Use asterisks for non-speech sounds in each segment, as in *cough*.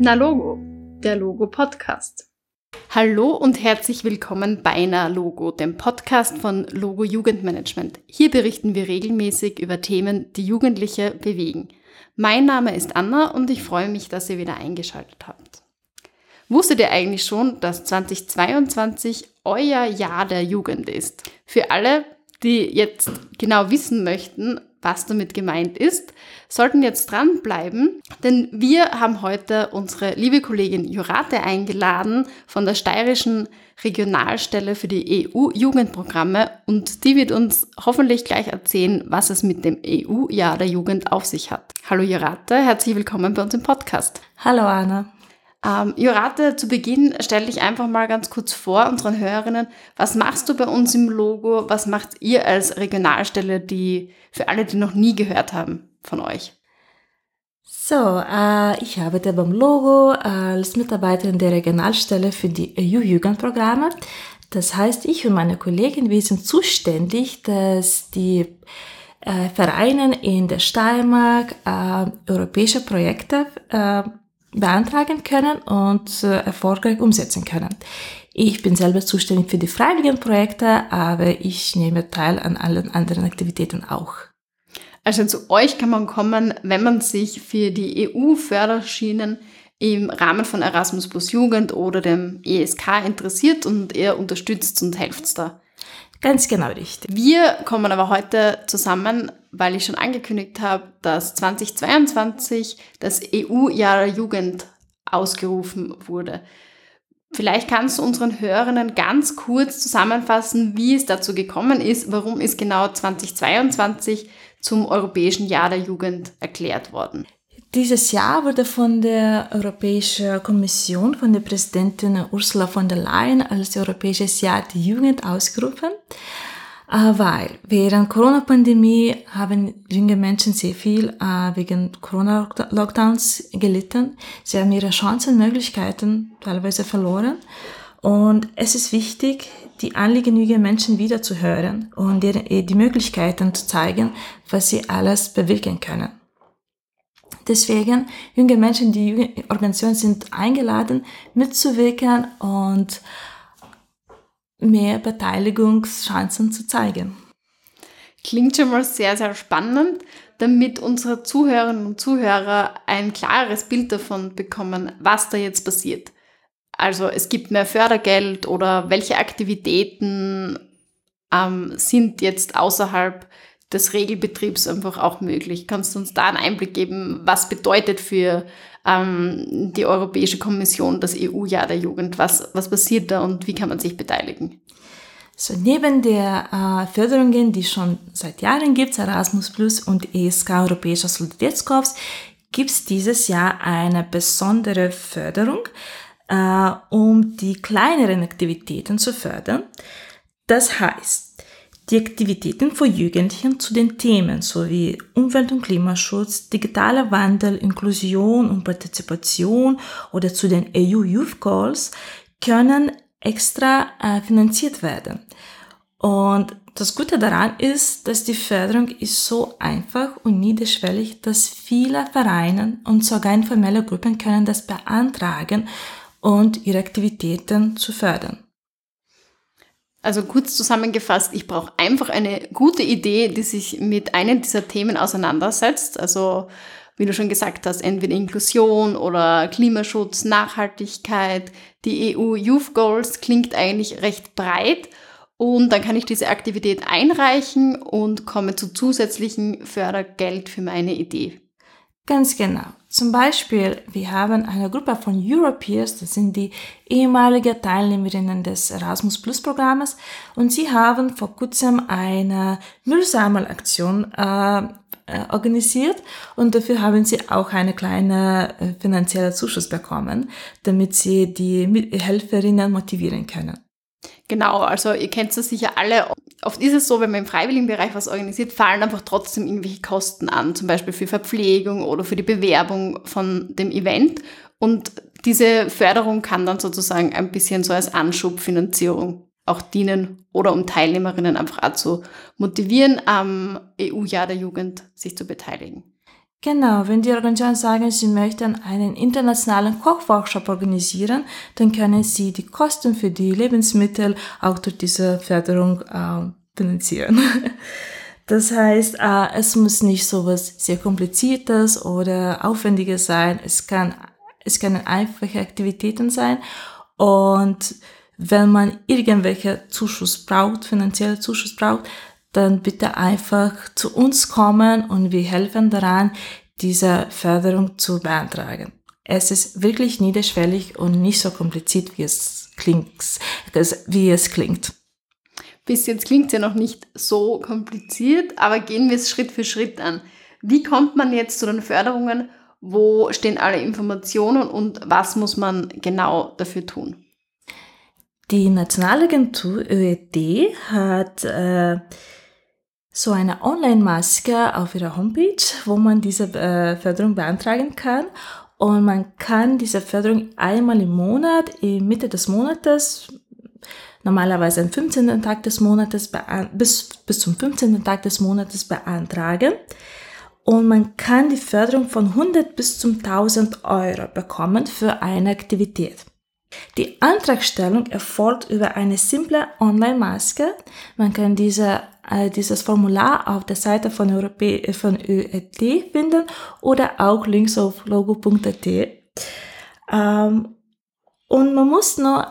Na Logo, der Logo Podcast. Hallo und herzlich willkommen bei Na Logo, dem Podcast von Logo Jugendmanagement. Hier berichten wir regelmäßig über Themen, die Jugendliche bewegen. Mein Name ist Anna und ich freue mich, dass ihr wieder eingeschaltet habt. Wusstet ihr eigentlich schon, dass 2022 euer Jahr der Jugend ist? Für alle, die jetzt genau wissen möchten, was damit gemeint ist, sollten jetzt dranbleiben, denn wir haben heute unsere liebe Kollegin Jurate eingeladen von der steirischen Regionalstelle für die EU-Jugendprogramme und die wird uns hoffentlich gleich erzählen, was es mit dem EU-Jahr der Jugend auf sich hat. Hallo Jurate, herzlich willkommen bei uns im Podcast. Hallo Anna. Ähm, Jurate, zu Beginn stell dich einfach mal ganz kurz vor unseren Hörerinnen. Was machst du bei uns im Logo? Was macht ihr als Regionalstelle, die für alle, die noch nie gehört haben von euch? So, äh, ich arbeite beim Logo als Mitarbeiterin der Regionalstelle für die EU-Jugendprogramme. Das heißt, ich und meine Kollegin, wir sind zuständig, dass die äh, Vereine in der Steiermark äh, europäische Projekte äh, beantragen können und äh, erfolgreich umsetzen können. Ich bin selber zuständig für die freiwilligen Projekte, aber ich nehme teil an allen anderen Aktivitäten auch. Also zu euch kann man kommen, wenn man sich für die EU-Förderschienen im Rahmen von Erasmus Plus Jugend oder dem ESK interessiert und ihr unterstützt und helft da. Ganz genau richtig. Wir kommen aber heute zusammen, weil ich schon angekündigt habe, dass 2022 das EU-Jahr der Jugend ausgerufen wurde. Vielleicht kannst du unseren Hörerinnen ganz kurz zusammenfassen, wie es dazu gekommen ist, warum ist genau 2022 zum Europäischen Jahr der Jugend erklärt worden. Dieses Jahr wurde von der Europäischen Kommission, von der Präsidentin Ursula von der Leyen als Europäisches Jahr der Jugend ausgerufen, äh, weil während Corona-Pandemie haben junge Menschen sehr viel äh, wegen Corona-Lockdowns gelitten. Sie haben ihre Chancen und Möglichkeiten teilweise verloren. Und es ist wichtig, die Anliegen junger Menschen wieder zu hören und die Möglichkeiten zu zeigen, was sie alles bewirken können. Deswegen, junge Menschen, die junge Organisationen sind eingeladen, mitzuwirken und mehr Beteiligungschancen zu zeigen. Klingt schon mal sehr, sehr spannend, damit unsere Zuhörerinnen und Zuhörer ein klares Bild davon bekommen, was da jetzt passiert. Also es gibt mehr Fördergeld oder welche Aktivitäten ähm, sind jetzt außerhalb des Regelbetriebs einfach auch möglich. Kannst du uns da einen Einblick geben, was bedeutet für ähm, die Europäische Kommission das EU-Jahr der Jugend? Was, was passiert da und wie kann man sich beteiligen? So, neben der äh, Förderungen, die schon seit Jahren gibt, Erasmus Plus und ESK Europäischer Solidaritätskorps, gibt es dieses Jahr eine besondere Förderung, äh, um die kleineren Aktivitäten zu fördern. Das heißt, die Aktivitäten von Jugendlichen zu den Themen sowie Umwelt- und Klimaschutz, digitaler Wandel, Inklusion und Partizipation oder zu den EU Youth Calls können extra äh, finanziert werden. Und das Gute daran ist, dass die Förderung ist so einfach und niederschwellig, dass viele Vereine und sogar informelle Gruppen können das beantragen und ihre Aktivitäten zu fördern. Also kurz zusammengefasst, ich brauche einfach eine gute Idee, die sich mit einem dieser Themen auseinandersetzt. Also wie du schon gesagt hast, entweder Inklusion oder Klimaschutz, Nachhaltigkeit, die EU Youth Goals klingt eigentlich recht breit. Und dann kann ich diese Aktivität einreichen und komme zu zusätzlichen Fördergeld für meine Idee. Ganz genau. Zum Beispiel, wir haben eine Gruppe von Europeers, das sind die ehemalige Teilnehmerinnen des Erasmus Plus Programmes, und sie haben vor kurzem eine Müllsammelaktion äh, äh, organisiert und dafür haben sie auch eine kleine äh, finanzielle Zuschuss bekommen, damit sie die Helferinnen motivieren können. Genau, also ihr kennt es sicher alle. Oft ist es so, wenn man im Freiwilligenbereich was organisiert, fallen einfach trotzdem irgendwelche Kosten an, zum Beispiel für Verpflegung oder für die Bewerbung von dem Event. Und diese Förderung kann dann sozusagen ein bisschen so als Anschubfinanzierung auch dienen oder um Teilnehmerinnen einfach auch zu motivieren, am EU-Jahr der Jugend sich zu beteiligen. Genau, wenn die Organisationen sagen, sie möchten einen internationalen Kochworkshop organisieren, dann können sie die Kosten für die Lebensmittel auch durch diese Förderung äh, finanzieren. *laughs* Das heißt, äh, es muss nicht so was sehr kompliziertes oder aufwendiges sein. Es kann, es können einfache Aktivitäten sein. Und wenn man irgendwelche Zuschuss braucht, finanzielle Zuschuss braucht, dann bitte einfach zu uns kommen und wir helfen daran, diese Förderung zu beantragen. Es ist wirklich niederschwellig und nicht so kompliziert, wie es klingt, wie es klingt. Bis jetzt klingt es ja noch nicht so kompliziert, aber gehen wir es Schritt für Schritt an. Wie kommt man jetzt zu den Förderungen? Wo stehen alle Informationen und was muss man genau dafür tun? Die Nationalagentur ÖED hat äh, so eine Online-Maske auf ihrer Homepage, wo man diese äh, Förderung beantragen kann. Und man kann diese Förderung einmal im Monat, in Mitte des Monates, normalerweise am 15. Tag des Monates, bis, bis zum 15. Tag des Monates beantragen. Und man kann die Förderung von 100 bis zum 1000 Euro bekommen für eine Aktivität. Die Antragstellung erfolgt über eine simple Online-Maske. Man kann diese äh, dieses Formular auf der Seite von, Europä äh, von ÖET finden oder auch links auf logo.at. Ähm, und man muss nur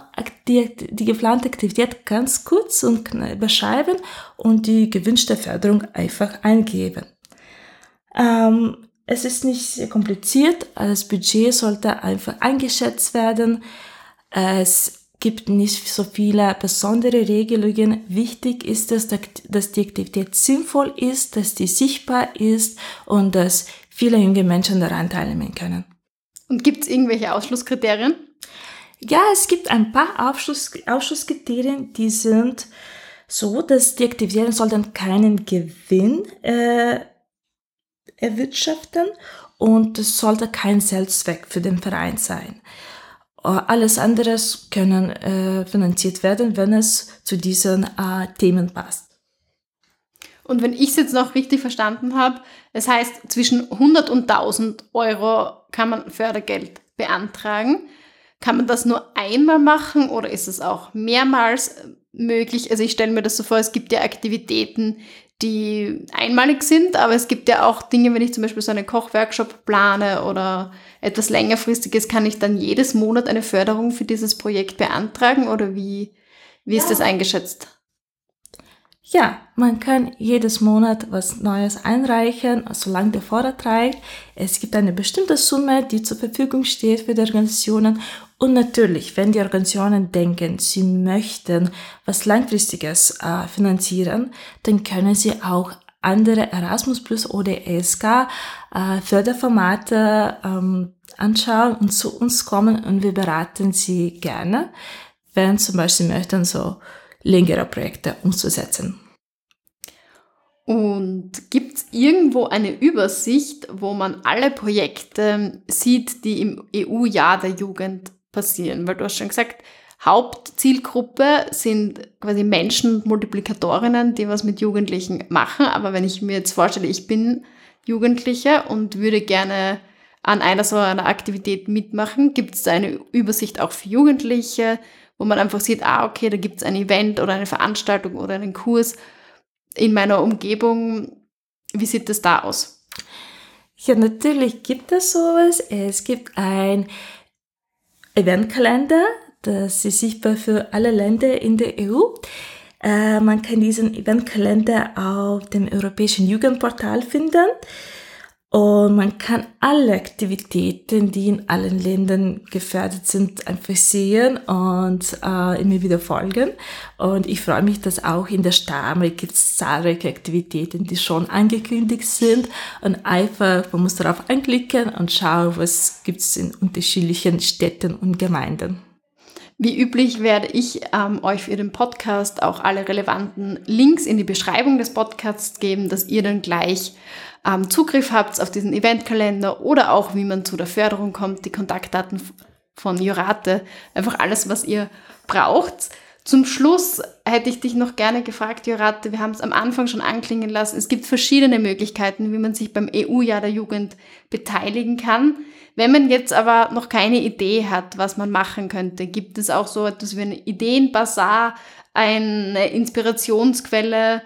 die, die geplante Aktivität ganz kurz und beschreiben und die gewünschte Förderung einfach eingeben. Ähm, es ist nicht sehr kompliziert, das Budget sollte einfach eingeschätzt werden. Es gibt nicht so viele besondere Regelungen. Wichtig ist es, dass die Aktivität sinnvoll ist, dass die sichtbar ist und dass viele junge Menschen daran teilnehmen können. Und gibt es irgendwelche Ausschlusskriterien? Ja, es gibt ein paar Ausschluss, Ausschlusskriterien, die sind so, dass die Aktivitäten sollten keinen Gewinn äh, erwirtschaften und es sollte kein Selbstzweck für den Verein sein. Äh, alles andere können äh, finanziert werden, wenn es zu diesen äh, Themen passt. Und wenn ich es jetzt noch richtig verstanden habe, das heißt, zwischen 100 und 1000 Euro kann man Fördergeld beantragen. Kann man das nur einmal machen oder ist es auch mehrmals möglich? Also ich stelle mir das so vor, es gibt ja Aktivitäten, die einmalig sind, aber es gibt ja auch Dinge, wenn ich zum Beispiel so einen Kochworkshop plane oder etwas längerfristiges, kann ich dann jedes Monat eine Förderung für dieses Projekt beantragen oder wie, wie ist das eingeschätzt? Ja, man kann jedes Monat was Neues einreichen, solange der Vorrat reicht. Es gibt eine bestimmte Summe, die zur Verfügung steht für die Organisationen. Und natürlich, wenn die Organisationen denken, sie möchten was Langfristiges äh, finanzieren, dann können sie auch andere Erasmus Plus oder ESK äh, Förderformate ähm, anschauen und zu uns kommen und wir beraten sie gerne, wenn zum Beispiel möchten so längere Projekte umzusetzen. Und gibt es irgendwo eine Übersicht, wo man alle Projekte sieht, die im EU-Jahr der Jugend passieren? Weil du hast schon gesagt, Hauptzielgruppe sind quasi Menschen, Multiplikatorinnen, die was mit Jugendlichen machen. Aber wenn ich mir jetzt vorstelle, ich bin Jugendliche und würde gerne an einer so einer Aktivität mitmachen, gibt es da eine Übersicht auch für Jugendliche, wo man einfach sieht, ah, okay, da gibt es ein Event oder eine Veranstaltung oder einen Kurs in meiner Umgebung. Wie sieht das da aus? Ja, natürlich gibt es sowas. Es gibt ein Eventkalender, das ist sichtbar für alle Länder in der EU. Äh, man kann diesen Eventkalender auf dem Europäischen Jugendportal finden. Und man kann alle Aktivitäten, die in allen Ländern gefördert sind, einfach sehen und äh, immer wieder folgen. Und ich freue mich, dass auch in der Starmik gibt es zahlreiche Aktivitäten, die schon angekündigt sind. Und einfach, man muss darauf anklicken und schauen, was gibt es in unterschiedlichen Städten und Gemeinden. Wie üblich werde ich ähm, euch für den Podcast auch alle relevanten Links in die Beschreibung des Podcasts geben, dass ihr dann gleich ähm, Zugriff habt auf diesen Eventkalender oder auch wie man zu der Förderung kommt, die Kontaktdaten von Jurate, einfach alles, was ihr braucht. Zum Schluss hätte ich dich noch gerne gefragt, Jorate, wir haben es am Anfang schon anklingen lassen, es gibt verschiedene Möglichkeiten, wie man sich beim EU-Jahr der Jugend beteiligen kann. Wenn man jetzt aber noch keine Idee hat, was man machen könnte, gibt es auch so etwas wie ein Ideenbasar, eine Inspirationsquelle,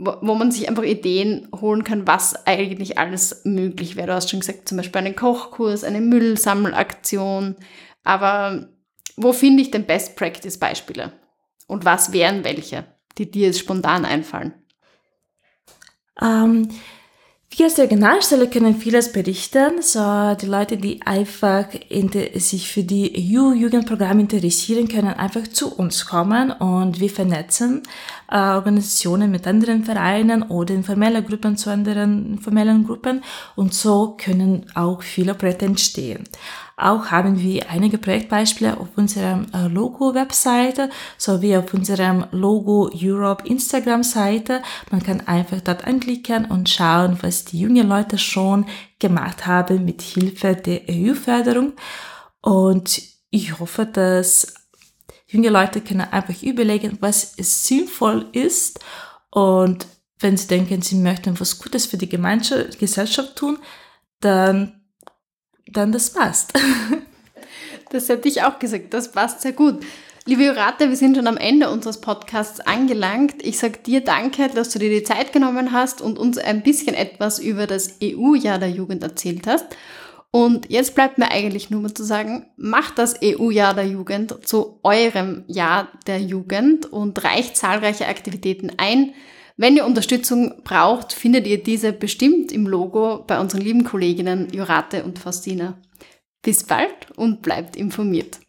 wo man sich einfach Ideen holen kann, was eigentlich alles möglich wäre. Du hast schon gesagt, zum Beispiel einen Kochkurs, eine Müllsammelaktion. Aber wo finde ich denn Best Practice Beispiele? Und was wären welche, die dir spontan einfallen? Ähm, wir als Regionalstelle können vieles berichten. So, die Leute, die einfach sich für die EU-Jugendprogramme interessieren, können einfach zu uns kommen und wir vernetzen äh, Organisationen mit anderen Vereinen oder informelle Gruppen zu anderen informellen Gruppen und so können auch viele Projekte entstehen. Auch haben wir einige Projektbeispiele auf unserer äh, Logo-Webseite sowie auf unserem Logo Europe Instagram-Seite. Man kann einfach dort anklicken und schauen, was die jungen Leute schon gemacht haben mit Hilfe der EU-Förderung. Und ich hoffe, dass junge Leute können einfach überlegen, was sinnvoll ist und wenn sie denken, sie möchten was Gutes für die Gemeinschaft, Gesellschaft tun, dann dann das passt. *laughs* Das hätte ich auch gesagt, das passt sehr gut. Liebe Jurate, wir sind schon am Ende unseres Podcasts angelangt. Ich sage dir danke, dass du dir die Zeit genommen hast und uns ein bisschen etwas über das EU-Jahr der Jugend erzählt hast. Und jetzt bleibt mir eigentlich nur mal zu sagen, macht das EU-Jahr der Jugend zu eurem Jahr der Jugend und reicht zahlreiche Aktivitäten ein. Wenn ihr Unterstützung braucht, findet ihr diese bestimmt im Logo bei unseren lieben Kolleginnen Jurate und Faustina. Bis bald und bleibt informiert.